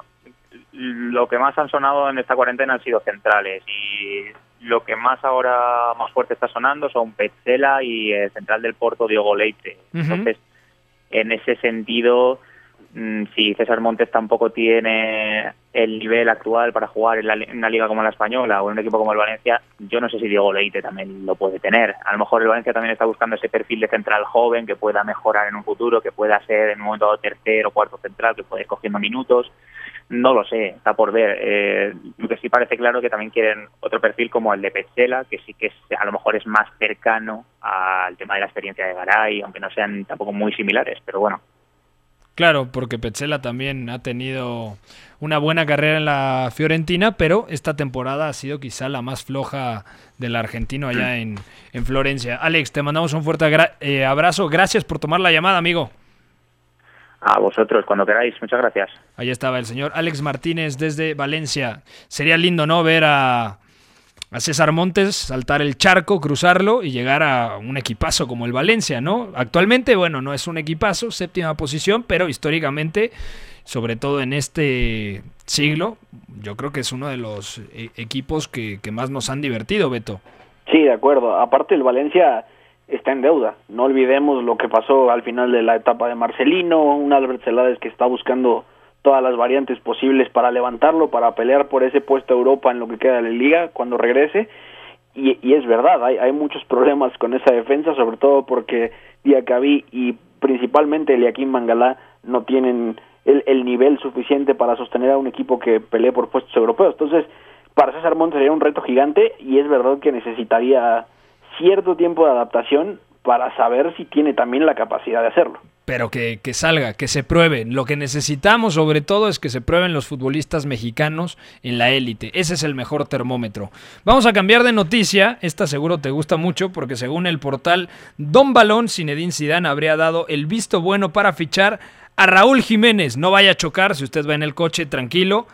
lo que más han sonado en esta cuarentena han sido centrales y lo que más ahora más fuerte está sonando son Petzela y el central del Porto Diogo Leite. Entonces, en ese sentido, si César Montes tampoco tiene el nivel actual para jugar en, una liga como la española o en un equipo como el Valencia, yo no sé si Diego Leite también lo puede tener. A lo mejor el Valencia también está buscando ese perfil de central joven que pueda mejorar en un futuro, que pueda ser en un momento tercero o cuarto central, que pueda ir cogiendo minutos. No lo sé, está por ver. Eh, lo que sí parece claro que también quieren otro perfil como el de Petzela, que sí que a lo mejor es más cercano al tema de la experiencia de Garay, aunque no sean tampoco muy similares, pero bueno. Claro, porque Petzela también ha tenido una buena carrera en la Fiorentina, pero esta temporada ha sido quizá la más floja del argentino allá en, en Florencia. Alex, te mandamos un fuerte eh, abrazo. Gracias por tomar la llamada, amigo. A vosotros, cuando queráis. Muchas gracias. Ahí estaba el señor Alex Martínez desde Valencia. Sería lindo, ¿no? Ver a, a César Montes saltar el charco, cruzarlo y llegar a un equipazo como el Valencia, ¿no? Actualmente, bueno, no es un equipazo, séptima posición, pero históricamente, sobre todo en este siglo, yo creo que es uno de los eh, equipos que, que más nos han divertido, Beto. Sí, de acuerdo. Aparte, el Valencia está en deuda. No olvidemos lo que pasó al final de la etapa de Marcelino, un Albert Celades que está buscando todas las variantes posibles para levantarlo, para pelear por ese puesto de Europa en lo que queda de la liga cuando regrese. Y, es verdad, hay, hay muchos problemas con esa defensa, sobre todo porque Diacabí y principalmente Eliaquín Mangalá no tienen el, el nivel suficiente para sostener a un equipo que pelee por puestos europeos. Entonces, para César Montes sería un reto gigante y es verdad que necesitaría cierto tiempo de adaptación para saber si tiene también la capacidad de hacerlo. Pero que, que, salga, que se pruebe. Lo que necesitamos sobre todo es que se prueben los futbolistas mexicanos en la élite. Ese es el mejor termómetro. Vamos a cambiar de noticia. Esta seguro te gusta mucho porque según el portal Don Balón, Zinedine Zidane habría dado el visto bueno para fichar a Raúl Jiménez. No vaya a chocar si usted va en el coche, tranquilo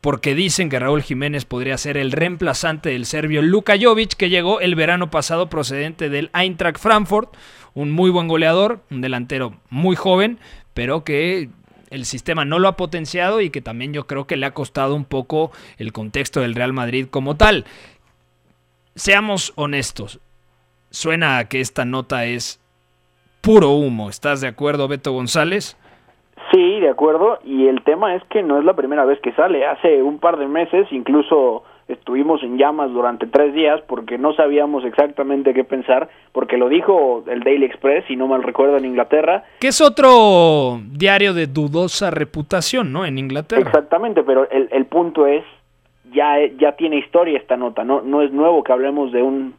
porque dicen que Raúl Jiménez podría ser el reemplazante del serbio Luka Jovic, que llegó el verano pasado procedente del Eintracht Frankfurt, un muy buen goleador, un delantero muy joven, pero que el sistema no lo ha potenciado y que también yo creo que le ha costado un poco el contexto del Real Madrid como tal. Seamos honestos, suena a que esta nota es puro humo. ¿Estás de acuerdo, Beto González? Sí, de acuerdo, y el tema es que no es la primera vez que sale. Hace un par de meses incluso estuvimos en llamas durante tres días porque no sabíamos exactamente qué pensar, porque lo dijo el Daily Express, si no mal recuerdo, en Inglaterra. Que es otro diario de dudosa reputación, ¿no? En Inglaterra. Exactamente, pero el, el punto es, ya, ya tiene historia esta nota, ¿no? No es nuevo que hablemos de un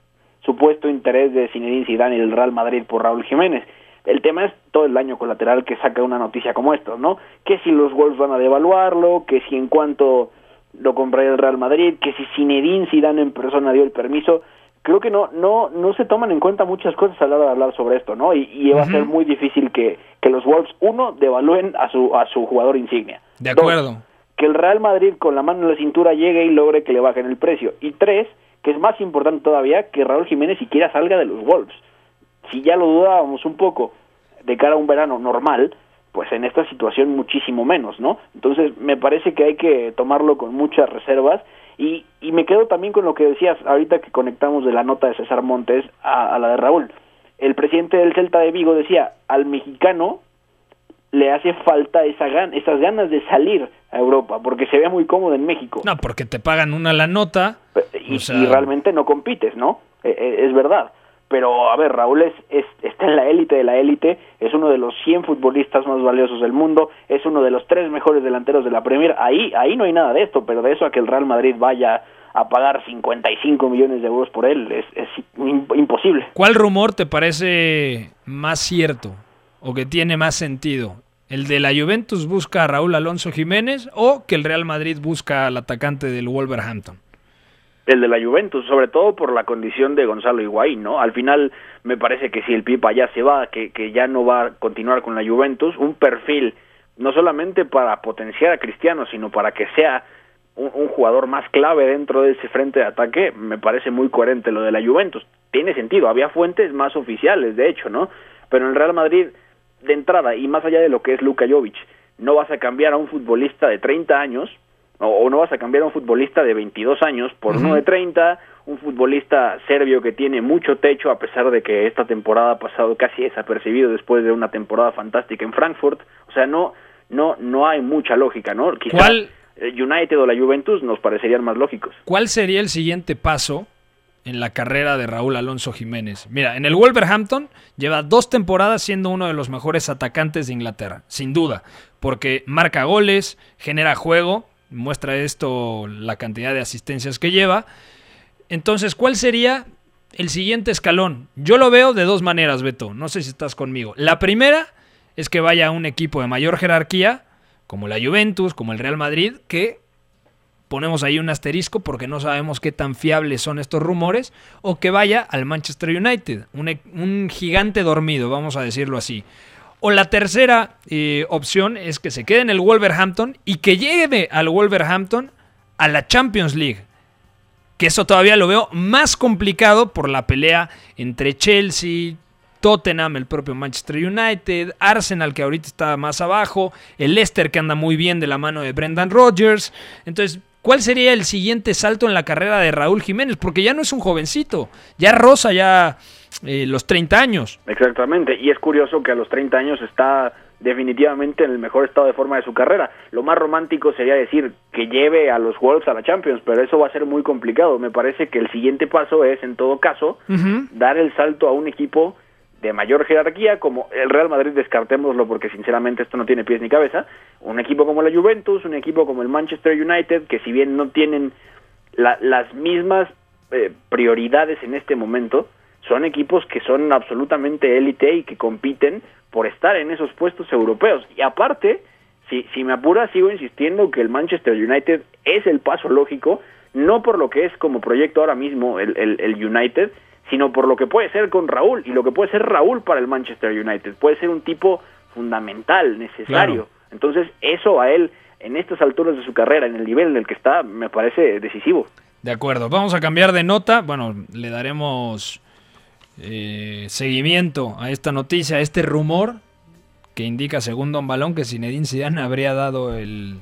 supuesto interés de Zinedine Zidane y el Real Madrid por Raúl Jiménez el tema es todo el daño colateral que saca una noticia como esta, ¿no? Que si los Wolves van a devaluarlo, que si en cuanto lo compraría el Real Madrid, que si Zinedine Zidane en persona dio el permiso, creo que no no no se toman en cuenta muchas cosas a la hora de hablar sobre esto, ¿no? Y, va a ser muy difícil que, que los Wolves uno devalúen a su a su jugador insignia. De acuerdo. que el Real Madrid con la mano en la cintura llegue y logre que le bajen el precio. Y tres, que es más importante todavía, que Raúl Jiménez siquiera salga de los Wolves si ya lo dudábamos un poco de cara a un verano normal, pues en esta situación muchísimo menos, ¿no? Entonces me parece que hay que tomarlo con muchas reservas y, y me quedo también con lo que decías ahorita que conectamos de la nota de César Montes a, la de Raúl. El presidente del Celta de Vigo decía, al mexicano le hace falta esa gan esas ganas de salir a Europa, porque se ve muy cómodo en México. No, porque te pagan una la nota. Y, y realmente no compites, ¿no? E, e, es verdad pero a ver, Raúl es, está en la élite de la élite, es uno de los 100 futbolistas más valiosos del mundo, es uno de los tres mejores delanteros de la Premier, ahí, ahí no hay nada de esto, pero de eso a que el Real Madrid vaya a pagar 55 millones de euros por él es, es imposible. ¿Cuál rumor te parece más cierto o que tiene más sentido? ¿El de la Juventus busca a Raúl Alonso Jiménez o que el Real Madrid busca al atacante del Wolverhampton? El de la Juventus, sobre todo por la condición de Gonzalo Higuaín, ¿no? Al final me parece que si el Pipa ya se va, que, que ya no va a continuar con la Juventus, un perfil no solamente para potenciar a Cristiano, sino para que sea un, jugador más clave dentro de ese frente de ataque, me parece muy coherente lo de la Juventus. Tiene sentido, había fuentes más oficiales, de hecho, ¿no? Pero en el Real Madrid de entrada, y más allá de lo que es Luka Jovic, no vas a cambiar a un futbolista de 30 años, o, o no vas a cambiar a un futbolista de 22 años por uno de 30, un futbolista serbio que tiene mucho techo, a pesar de que esta temporada ha pasado casi desapercibido después de una temporada fantástica en Frankfurt. O sea, no, no, no hay mucha lógica, ¿no? Quizá ¿Cuál- United o la Juventus nos parecerían más lógicos. ¿Cuál sería el siguiente paso en la carrera de Raúl Alonso Jiménez? Mira, en el Wolverhampton lleva dos temporadas siendo uno de los mejores atacantes de Inglaterra, sin duda, porque marca goles, genera juego, muestra esto la cantidad de asistencias que lleva. Entonces, ¿cuál sería el siguiente escalón? Yo lo veo de dos maneras, Beto. No sé si estás conmigo. La primera es que vaya a un equipo de mayor jerarquía, como la Juventus, como el Real Madrid, que ponemos ahí un asterisco porque no sabemos qué tan fiables son estos rumores, o que vaya al Manchester United, un, e- un gigante dormido, vamos a decirlo así. O la tercera eh, opción es que se quede en el Wolverhampton y que llegue al Wolverhampton a la Champions League. Que eso todavía lo veo más complicado por la pelea entre Chelsea, Tottenham, el propio Manchester United, Arsenal que ahorita está más abajo, el Leicester que anda muy bien de la mano de Brendan Rodgers. Entonces, ¿cuál sería el siguiente salto en la carrera de Raúl Jiménez? Porque ya no es un jovencito, ya rosa ya eh, los 30 años. Exactamente, y es curioso que a los 30 años está definitivamente en el mejor estado de forma de su carrera. Lo más romántico sería decir que lleve a los Wolves a la Champions, pero eso va a ser muy complicado. Me parece que el siguiente paso es, en todo caso, dar el salto a un equipo de mayor jerarquía, como el Real Madrid, descartémoslo porque sinceramente esto no tiene pies ni cabeza, un equipo como la Juventus, un equipo como el Manchester United, que si bien no tienen la- las mismas eh, prioridades en este momento, son equipos que son absolutamente élite y que compiten por estar en esos puestos europeos. Y aparte, si, si me apura, sigo insistiendo que el Manchester United es el paso lógico, no por lo que es como proyecto ahora mismo el, el, el United, sino por lo que puede ser con Raúl y lo que puede ser Raúl para el Manchester United. Puede ser un tipo fundamental, necesario. Claro. Entonces, eso a él, en estas alturas de su carrera, en el nivel en el que está, me parece decisivo. De acuerdo, vamos a cambiar de nota. Bueno, le daremos eh, seguimiento a esta noticia, a este rumor que indica, según Don Balón, que Zinedine Zidane habría dado el,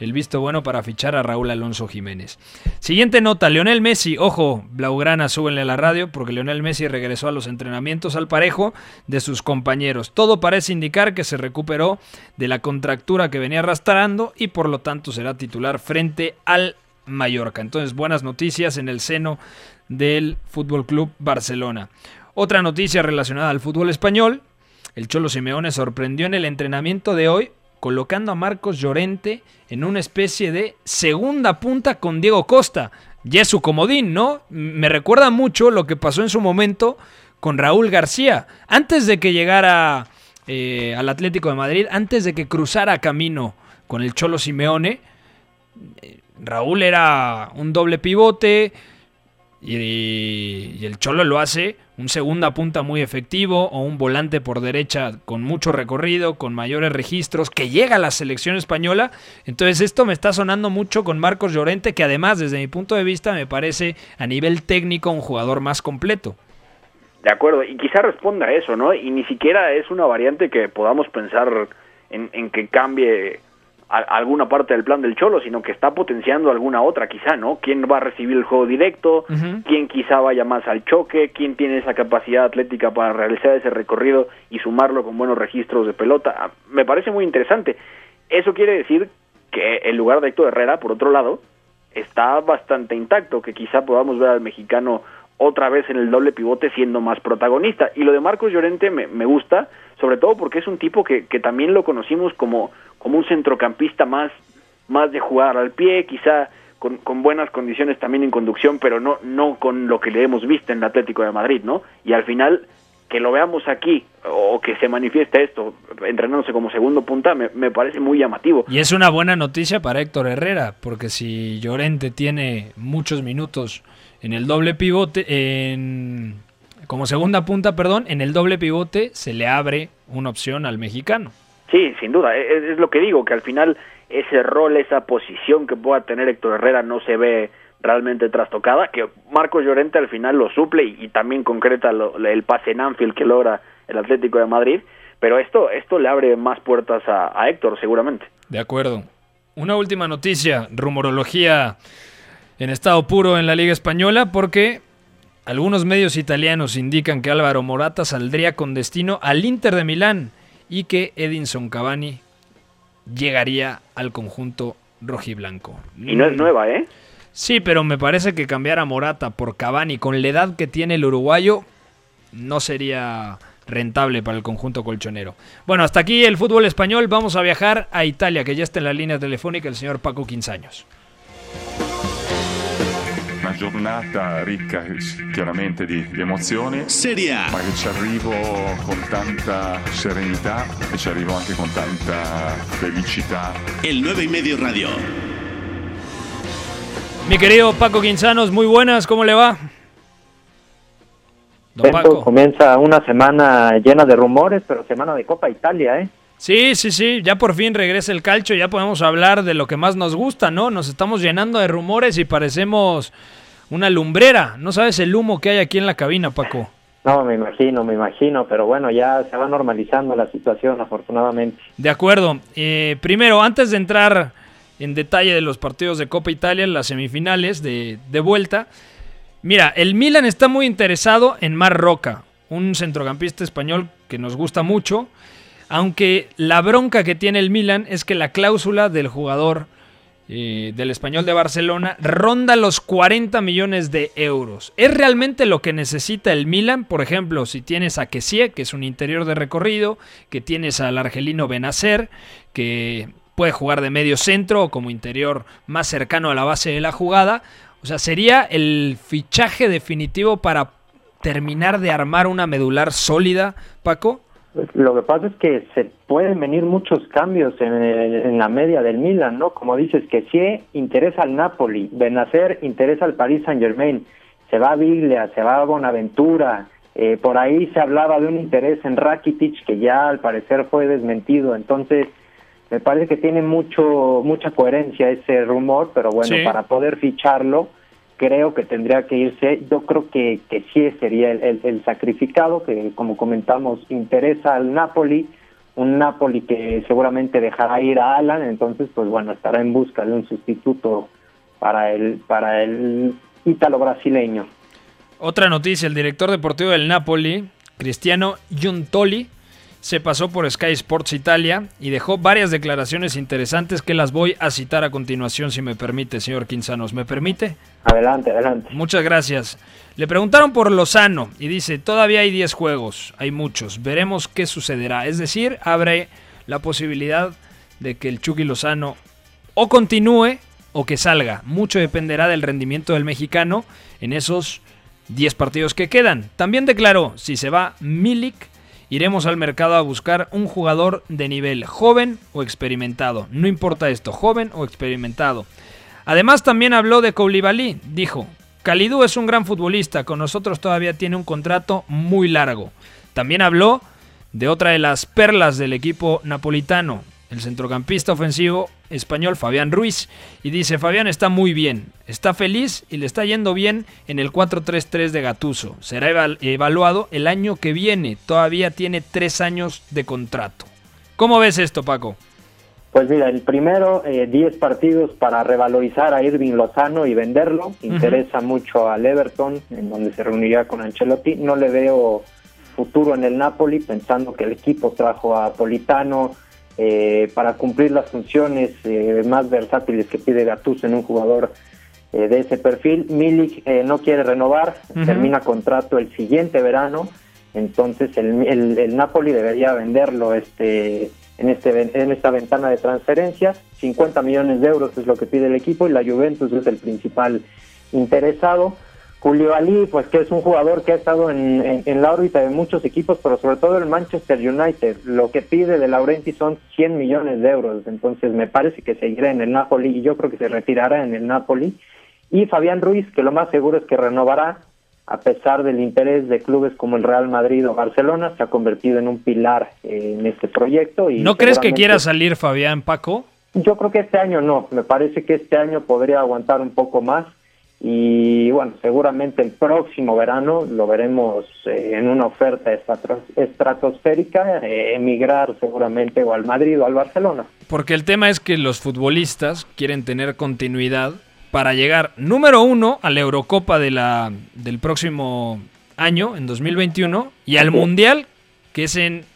el visto bueno para fichar a Raúl Alonso Jiménez. Siguiente nota, Leonel Messi, ojo, Blaugrana, súbenle a la radio porque Leonel Messi regresó a los entrenamientos al parejo de sus compañeros. Todo parece indicar que se recuperó de la contractura que venía arrastrando y por lo tanto será titular frente al Mallorca. Entonces, buenas noticias en el seno del Fútbol Club Barcelona. Otra noticia relacionada al fútbol español, el Cholo Simeone sorprendió en el entrenamiento de hoy colocando a Marcos Llorente en una especie de segunda punta con Diego Costa. Ya es su comodín, ¿no? Me recuerda mucho lo que pasó en su momento con Raúl García. Antes de que llegara eh, al Atlético de Madrid, antes de que cruzara camino con el Cholo Simeone, Raúl era un doble pivote y, el Cholo lo hace un segunda punta muy efectivo o un volante por derecha con mucho recorrido, con mayores registros, que llega a la selección española. Entonces esto me está sonando mucho con Marcos Llorente, que además desde mi punto de vista me parece a nivel técnico un jugador más completo. De acuerdo, y quizá responda a eso, ¿no? Y ni siquiera es una variante que podamos pensar en, en que cambie a- alguna parte del plan del Cholo, sino que está potenciando alguna otra, quizá, ¿no? ¿Quién va a recibir el juego directo? ¿Quién quizá vaya más al choque? ¿Quién tiene esa capacidad atlética para realizar ese recorrido y sumarlo con buenos registros de pelota? Ah, Me parece muy interesante. Eso quiere decir que el lugar de Héctor Herrera, por otro lado, está bastante intacto, que quizá podamos ver al mexicano otra vez en el doble pivote siendo más protagonista. Y lo de Marcos Llorente me, me gusta, sobre todo porque es un tipo que, que también lo conocimos como, como un centrocampista más, más de jugar al pie, quizá con, con buenas condiciones también en conducción, pero no, no con lo que le hemos visto en el Atlético de Madrid, ¿no? Y al final, que lo veamos aquí, o que se manifieste esto, entrenándose como segundo punta, me, me parece muy llamativo. Y es una buena noticia para Héctor Herrera, porque si Llorente tiene muchos minutos en el doble pivote, en, como segunda punta, perdón, en el doble pivote se le abre una opción al mexicano. Sí, sin duda, es, es lo que digo, que al final ese rol, esa posición que pueda tener Héctor Herrera no se ve realmente trastocada, que Marcos Llorente al final lo suple y, y también concreta lo- el pase en Anfield que logra el Atlético de Madrid, pero esto, esto le abre más puertas a, a Héctor, seguramente. De acuerdo. Una última noticia, rumorología en estado puro en la Liga Española, porque algunos medios italianos indican que Álvaro Morata saldría con destino al Inter de Milán y que Edinson Cavani llegaría al conjunto rojiblanco. Y no es nueva, ¿eh? Sí, pero me parece que cambiar a Morata por Cavani con la edad que tiene el uruguayo no sería rentable para el conjunto colchonero. Bueno, hasta aquí el fútbol español. Vamos a viajar a Italia, que ya está en la línea telefónica el señor Paco Quinzaños. Giornata ricca chiaramente di, di emozioni. Serie A. Ma che ci arrivo con tanta serenità e ci arrivo anche con tanta felicità. El 9 y medio radio. Mi querido Paco Quinzanos, muy buenas, ¿cómo le va? Don Paco. Comienza una semana llena de rumores, pero semana de Copa Italia, ¿eh? Sí, sí, sí, ya por fin regresa el calcio, ya podemos hablar de lo que más nos gusta, ¿no? Nos estamos llenando de rumores y parecemos una lumbrera. No sabes el humo que hay aquí en la cabina, Paco. No, me imagino, me imagino, pero bueno, ya se va normalizando la situación, afortunadamente. De acuerdo. Eh, primero, antes de entrar en detalle de los partidos de Copa Italia, las semifinales de, de vuelta, mira, el Milan está muy interesado en Mar Roca, un centrocampista español que nos gusta mucho, aunque la bronca que tiene el Milan es que la cláusula del jugador eh, del español de Barcelona ronda los 40 millones de euros. ¿Es realmente lo que necesita el Milan? Por ejemplo, si tienes a Kessie, que es un interior de recorrido, que tienes al argelino Benacer, que puede jugar de medio centro o como interior más cercano a la base de la jugada. O sea, sería el fichaje definitivo para terminar de armar una medular sólida, Paco. Lo que pasa es que se pueden venir muchos cambios en, en la media del Milan, ¿no? Como dices, que si interesa al Napoli, Benacer interesa al Paris Saint Germain, se va a Biglia, se va a Bonaventura, eh, por ahí se hablaba de un interés en Rakitic que ya al parecer fue desmentido, entonces me parece que tiene mucho mucha coherencia ese rumor, pero bueno, Sí. para poder ficharlo creo que tendría que irse, yo creo que, que sí sería el, el- sacrificado, que como comentamos interesa al Napoli, un Napoli que seguramente dejará ir a Alan, entonces pues bueno, estará en busca de un sustituto para el, para el ítalo brasileño. Otra noticia, el director deportivo del Napoli, Cristiano Giuntoli, se pasó por Sky Sports Italia y dejó varias declaraciones interesantes que las voy a citar a continuación, si me permite, señor Quinzanos. ¿Me permite? Adelante, adelante. Muchas gracias. Le preguntaron por Lozano y dice, todavía hay 10 juegos, hay muchos, veremos qué sucederá. Es decir, abre la posibilidad de que el Chucky Lozano o continúe o que salga. Mucho dependerá del rendimiento del mexicano en esos 10 partidos que quedan. También declaró, si se va Milik, iremos al mercado a buscar un jugador de nivel joven o experimentado. No importa esto, joven o experimentado. Además también habló de Koulibaly, dijo, Kalidou es un gran futbolista, con nosotros todavía tiene un contrato muy largo. También habló de otra de las perlas del equipo napolitano, el centrocampista ofensivo español Fabián Ruiz, y dice, Fabián está muy bien, está feliz y le está yendo bien en el 4-3-3 de Gatuso. Será eval- evaluado el año que viene, todavía tiene tres años de contrato. ¿Cómo ves esto, Paco? Pues mira, el primero, eh, 10 partidos para revalorizar a Irving Lozano y venderlo. Interesa mucho al Everton, en donde se reuniría con Ancelotti. No le veo futuro en el Napoli, pensando que el equipo trajo a Politano eh, para cumplir las funciones eh, más versátiles que pide Gattuso en un jugador eh, de ese perfil. Milik eh, no quiere renovar, termina contrato el siguiente verano, entonces el, el, el Napoli debería venderlo este en este en esta ventana de transferencias. 50 millones de euros es lo que pide el equipo y la Juventus es el principal interesado. Julio Ali, pues que es un jugador que ha estado en, en- en la órbita de muchos equipos, pero sobre todo el Manchester United. Lo que pide de Laurenti son 100 millones de euros, entonces me parece que seguirá en el Napoli y yo creo que se retirará en el Napoli. Y Fabián Ruiz, que lo más seguro es que renovará, a pesar del interés de clubes como el Real Madrid o Barcelona, se ha convertido en un pilar eh, en este proyecto. Y ¿No crees que quiera salir Fabián, Paco? Yo creo que este año no, me parece que este año podría aguantar un poco más y bueno, seguramente el próximo verano lo veremos eh, en una oferta estratosférica, eh, emigrar seguramente o al Madrid o al Barcelona. Porque el tema es que los futbolistas quieren tener continuidad para llegar, número uno, a la Eurocopa de la, del próximo año, en 2021, y al Mundial, que es en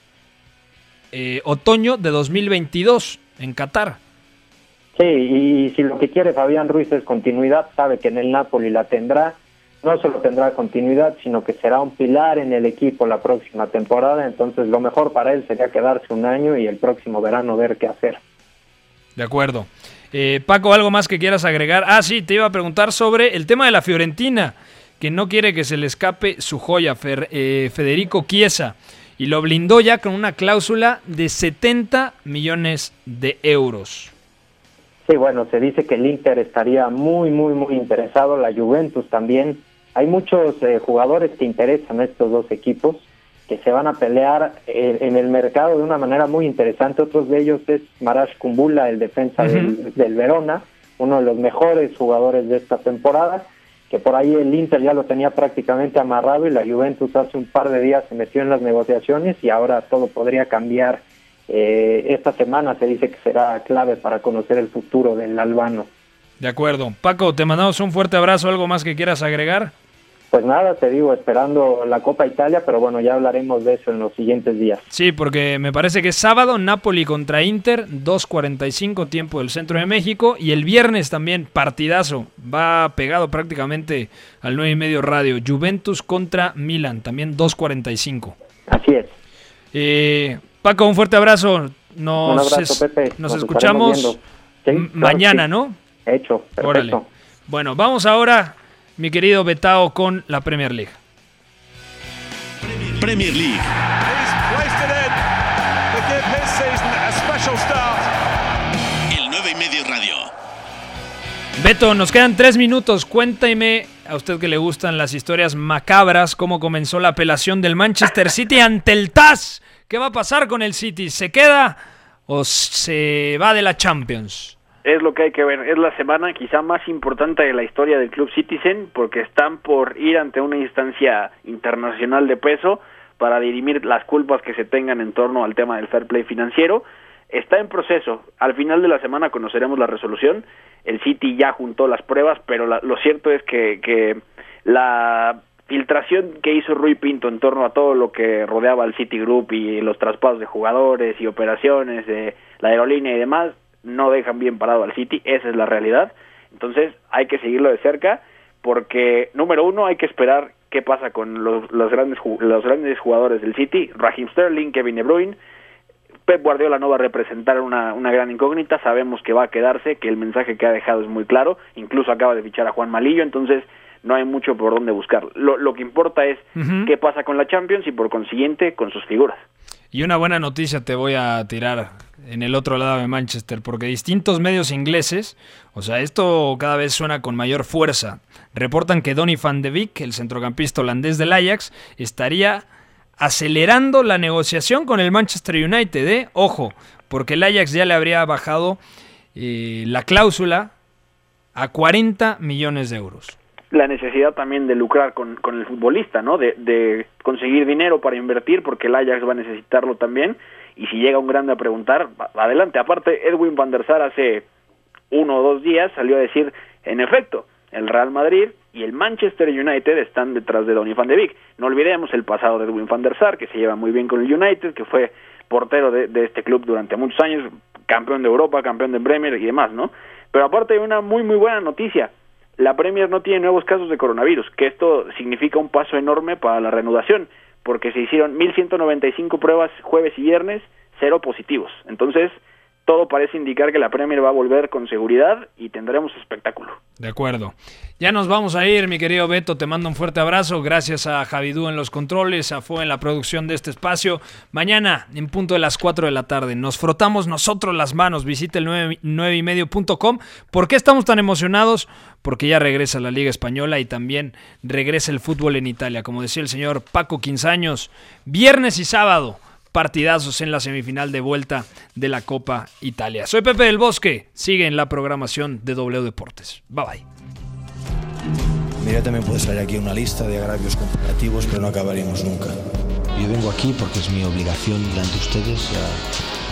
eh, otoño de 2022, en Qatar. Sí, y si lo que quiere Fabián Ruiz es continuidad, sabe que en el Napoli la tendrá. No solo tendrá continuidad, sino que será un pilar en el equipo la próxima temporada. Entonces, lo mejor para él sería quedarse un año y el próximo verano ver qué hacer. De acuerdo. Eh, Paco, ¿algo más que quieras agregar? Ah, sí, te iba a preguntar sobre el tema de la Fiorentina, que no quiere que se le escape su joya, eh, Federico Chiesa, y lo blindó ya con una cláusula de 70 millones de euros. Sí, bueno, se dice que el Inter estaría muy, muy, muy interesado, la Juventus también. Hay muchos eh, jugadores que interesan a estos dos equipos que se van a pelear eh, en el mercado de una manera muy interesante. Otros de ellos es Marash Kumbula, el defensa del, del, Verona, uno de los mejores jugadores de esta temporada, que por ahí el Inter ya lo tenía prácticamente amarrado y la Juventus hace un par de días se metió en las negociaciones y ahora todo podría cambiar eh, esta semana se dice que será clave para conocer el futuro del albano. De acuerdo. Paco, te mandamos un fuerte abrazo. ¿Algo más que quieras agregar? Pues nada, te digo, esperando la Copa Italia, pero bueno, ya hablaremos de eso en los siguientes días. Sí, porque me parece que es sábado Napoli contra Inter, 2.45 tiempo del centro de México, y el viernes también partidazo, va pegado prácticamente al 9 y medio radio, Juventus contra Milan, también 2.45. Así es. Eh, Paco, un fuerte abrazo. Nos, un abrazo, Pepe. Nos, escuchamos mañana, ¿no? Hecho, perfecto. Bueno, vamos ahora, mi querido Betao, con la Premier League. Premier League. El 9 y medio radio. Beto, nos quedan tres minutos. Cuéntame a usted que le gustan las historias macabras, cómo comenzó la apelación del Manchester City ante el TAS ¿Qué va a pasar con el City? ¿Se queda o se va de la Champions? Es lo que hay que ver. Es la semana quizá más importante de la historia del Club Citizen porque están por ir ante una instancia internacional de peso para dirimir las culpas que se tengan en torno al tema del fair play financiero. Está en proceso. Al final de la semana conoceremos la resolución. El City ya juntó las pruebas, pero lo cierto es que, que la filtración que hizo Rui Pinto en torno a todo lo que rodeaba al Citigroup y los traspasos de jugadores y operaciones de la aerolínea y demás no dejan bien parado al City, esa es la realidad. Entonces hay que seguirlo de cerca porque número uno hay que esperar qué pasa con los, los grandes los grandes jugadores del City, Raheem Sterling, Kevin De Bruyne. Pep Guardiola no va a representar una, una gran incógnita, sabemos que va a quedarse, que el mensaje que ha dejado es muy claro, incluso acaba de fichar a Juan Malillo, entonces no hay mucho por dónde buscar. Lo, lo que importa es qué pasa con la Champions y por consiguiente con sus figuras. Y una buena noticia te voy a tirar en el otro lado de Manchester, porque distintos medios ingleses, o sea, esto cada vez suena con mayor fuerza, reportan que Donny van de Beek, el centrocampista holandés del Ajax, estaría acelerando la negociación con el Manchester United, ¿eh? Ojo, porque el Ajax ya le habría bajado eh, la cláusula a 40 millones de euros la necesidad también de lucrar con, con el futbolista, ¿no? De, de, conseguir dinero para invertir, porque el Ajax va a necesitarlo también. Y si llega un grande a preguntar, adelante. Aparte, Edwin van der Sar hace uno o dos días salió a decir, en efecto, el Real Madrid y el Manchester United están detrás de Donny van de Beek. No olvidemos el pasado de Edwin van der Sar, que se lleva muy bien con el United, que fue portero de, de este club durante muchos años, campeón de Europa, campeón de Premier y demás, ¿no? Pero aparte hay una muy, muy buena noticia la Premier no tiene nuevos casos de coronavirus, que esto significa un paso enorme para la reanudación, porque se hicieron 1.195 pruebas jueves y viernes, cero positivos. Entonces, todo parece indicar que la Premier va a volver con seguridad y tendremos espectáculo. De acuerdo. Ya nos vamos a ir, mi querido Beto. Te mando un fuerte abrazo. Gracias a Javidú en los controles, a Fue en la producción de este espacio. Mañana, en punto de las 4 de la tarde, nos frotamos nosotros las manos. Visite el 9, y medio.com. ¿Por qué estamos tan emocionados? Porque ya regresa la Liga Española y también regresa el fútbol en Italia. Como decía el señor Paco Quinzaños, viernes y sábado partidazos en la semifinal de vuelta de la Copa Italia. Soy Pepe del Bosque, sigue en la programación de W Deportes. Bye bye. cualquiera también puede salir aquí una lista de agravios comparativos, pero no acabaríamos nunca. Yo vengo aquí porque es mi obligación delante de ustedes.